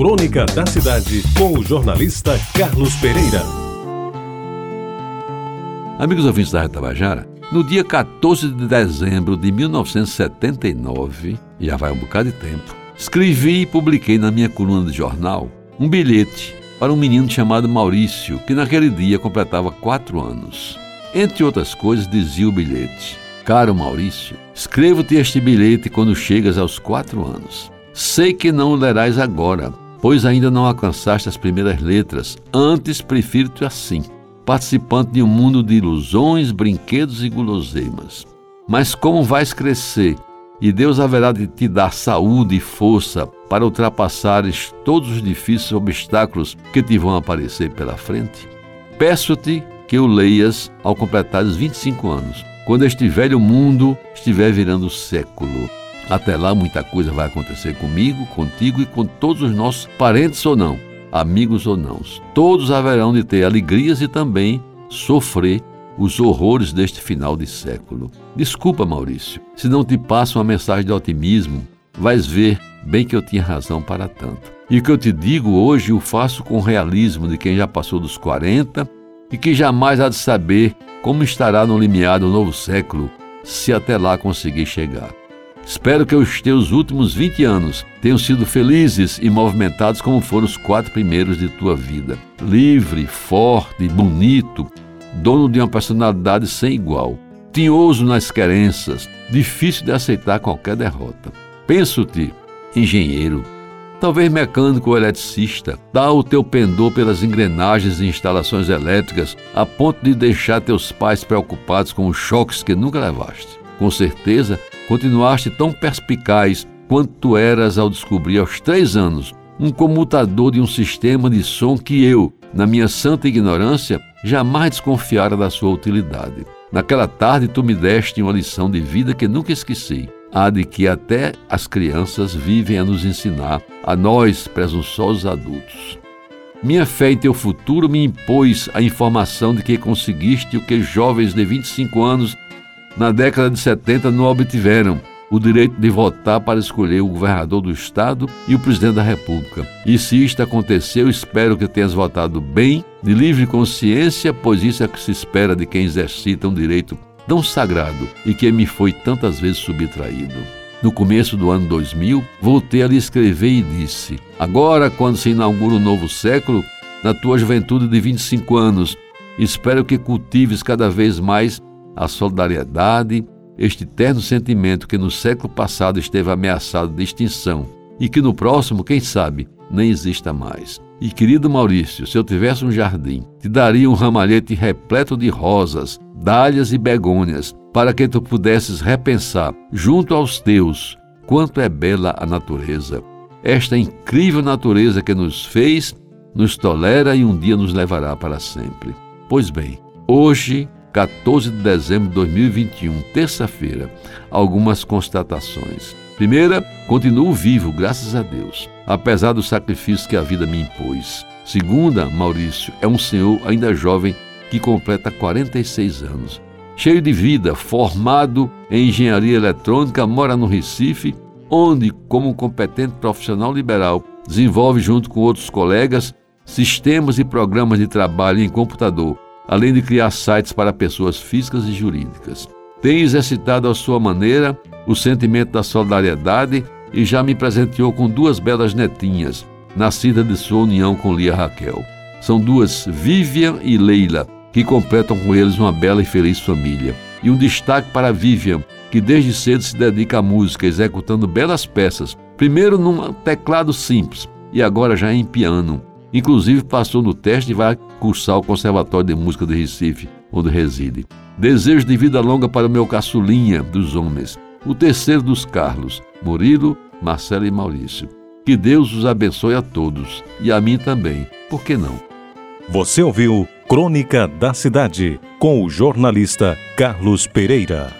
Crônica da Cidade, com o jornalista Carlos Pereira. Amigos ouvintes da Retabajara, no dia 14 de dezembro de 1979, já vai um bocado de tempo, escrevi e publiquei na minha coluna de jornal um bilhete para um menino chamado Maurício, que naquele dia completava quatro anos. Entre outras coisas, dizia o bilhete: Caro Maurício, escrevo-te este bilhete quando chegas aos quatro anos. Sei que não o lerás agora, pois ainda não alcançaste as primeiras letras. Antes prefiro-te assim, participante de um mundo de ilusões, brinquedos e guloseimas. Mas como vais crescer e Deus haverá de te dar saúde e força para ultrapassares todos os difíceis obstáculos que te vão aparecer pela frente? Peço-te que o leias ao completar os 25 anos, quando este velho mundo estiver virando século. Até lá, muita coisa vai acontecer comigo, contigo e com todos os nossos parentes ou não, amigos ou não. Todos haverão de ter alegrias e também sofrer os horrores deste final de século. Desculpa, Maurício, se não te passo uma mensagem de otimismo, vais ver bem que eu tinha razão para tanto. E o que eu te digo hoje o faço com o realismo de quem já passou dos 40 e que jamais há de saber como estará no limiar do novo século, se até lá conseguir chegar. Espero que os teus últimos 20 anos tenham sido felizes e movimentados como foram os quatro primeiros de tua vida. Livre, forte, bonito, dono de uma personalidade sem igual, tinhoso nas querenças, difícil de aceitar qualquer derrota. Penso-te, engenheiro, talvez mecânico ou eletricista, dá o teu pendor pelas engrenagens e instalações elétricas a ponto de deixar teus pais preocupados com os choques que nunca levaste. Com certeza, continuaste tão perspicaz quanto eras ao descobrir aos três anos um comutador de um sistema de som que eu, na minha santa ignorância, jamais desconfiara da sua utilidade. Naquela tarde tu me deste uma lição de vida que nunca esqueci a de que até as crianças vivem a nos ensinar, a nós, presunçosos adultos. Minha fé em teu futuro me impôs a informação de que conseguiste o que jovens de 25 anos na década de 70 não obtiveram, o direito de votar para escolher o governador do estado e o presidente da república. E se isto aconteceu, espero que tenhas votado bem, de livre consciência, pois isso é que se espera de quem exercita um direito tão sagrado e que me foi tantas vezes subtraído. No começo do ano 2000, voltei a lhe escrever e disse: Agora, quando se inaugura um novo século, na tua juventude de 25 anos, espero que cultives cada vez mais a solidariedade, este terno sentimento que no século passado esteve ameaçado de extinção e que no próximo, quem sabe, nem exista mais. E querido Maurício, se eu tivesse um jardim, te daria um ramalhete repleto de rosas, dálias e begônias, para que tu pudesses repensar, junto aos teus, quanto é bela a natureza. Esta incrível natureza que nos fez, nos tolera e um dia nos levará para sempre. Pois bem, hoje, 14 de dezembro de 2021, terça-feira, algumas constatações. Primeira, continuo vivo, graças a Deus, apesar do sacrifício que a vida me impôs. Segunda, Maurício é um senhor ainda jovem que completa 46 anos. Cheio de vida, formado em engenharia eletrônica, mora no Recife, onde, como competente profissional liberal, desenvolve junto com outros colegas sistemas e programas de trabalho em computador, além de criar sites para pessoas físicas e jurídicas. Tem exercitado à sua maneira o sentimento da solidariedade e já me presenteou com duas belas netinhas, nascidas de sua união com Lia Raquel. São duas, Vivian e Leila, que completam com eles uma bela e feliz família. E um destaque para Vivian, que desde cedo se dedica à música, executando belas peças, primeiro num teclado simples e agora já em piano. Inclusive passou no teste e vai cursar o Conservatório de Música de Recife, onde reside. Desejo de vida longa para o meu caçulinha dos homens, o terceiro dos Carlos, Murilo, Marcelo e Maurício. Que Deus os abençoe a todos e a mim também, por que não? Você ouviu Crônica da Cidade com o jornalista Carlos Pereira.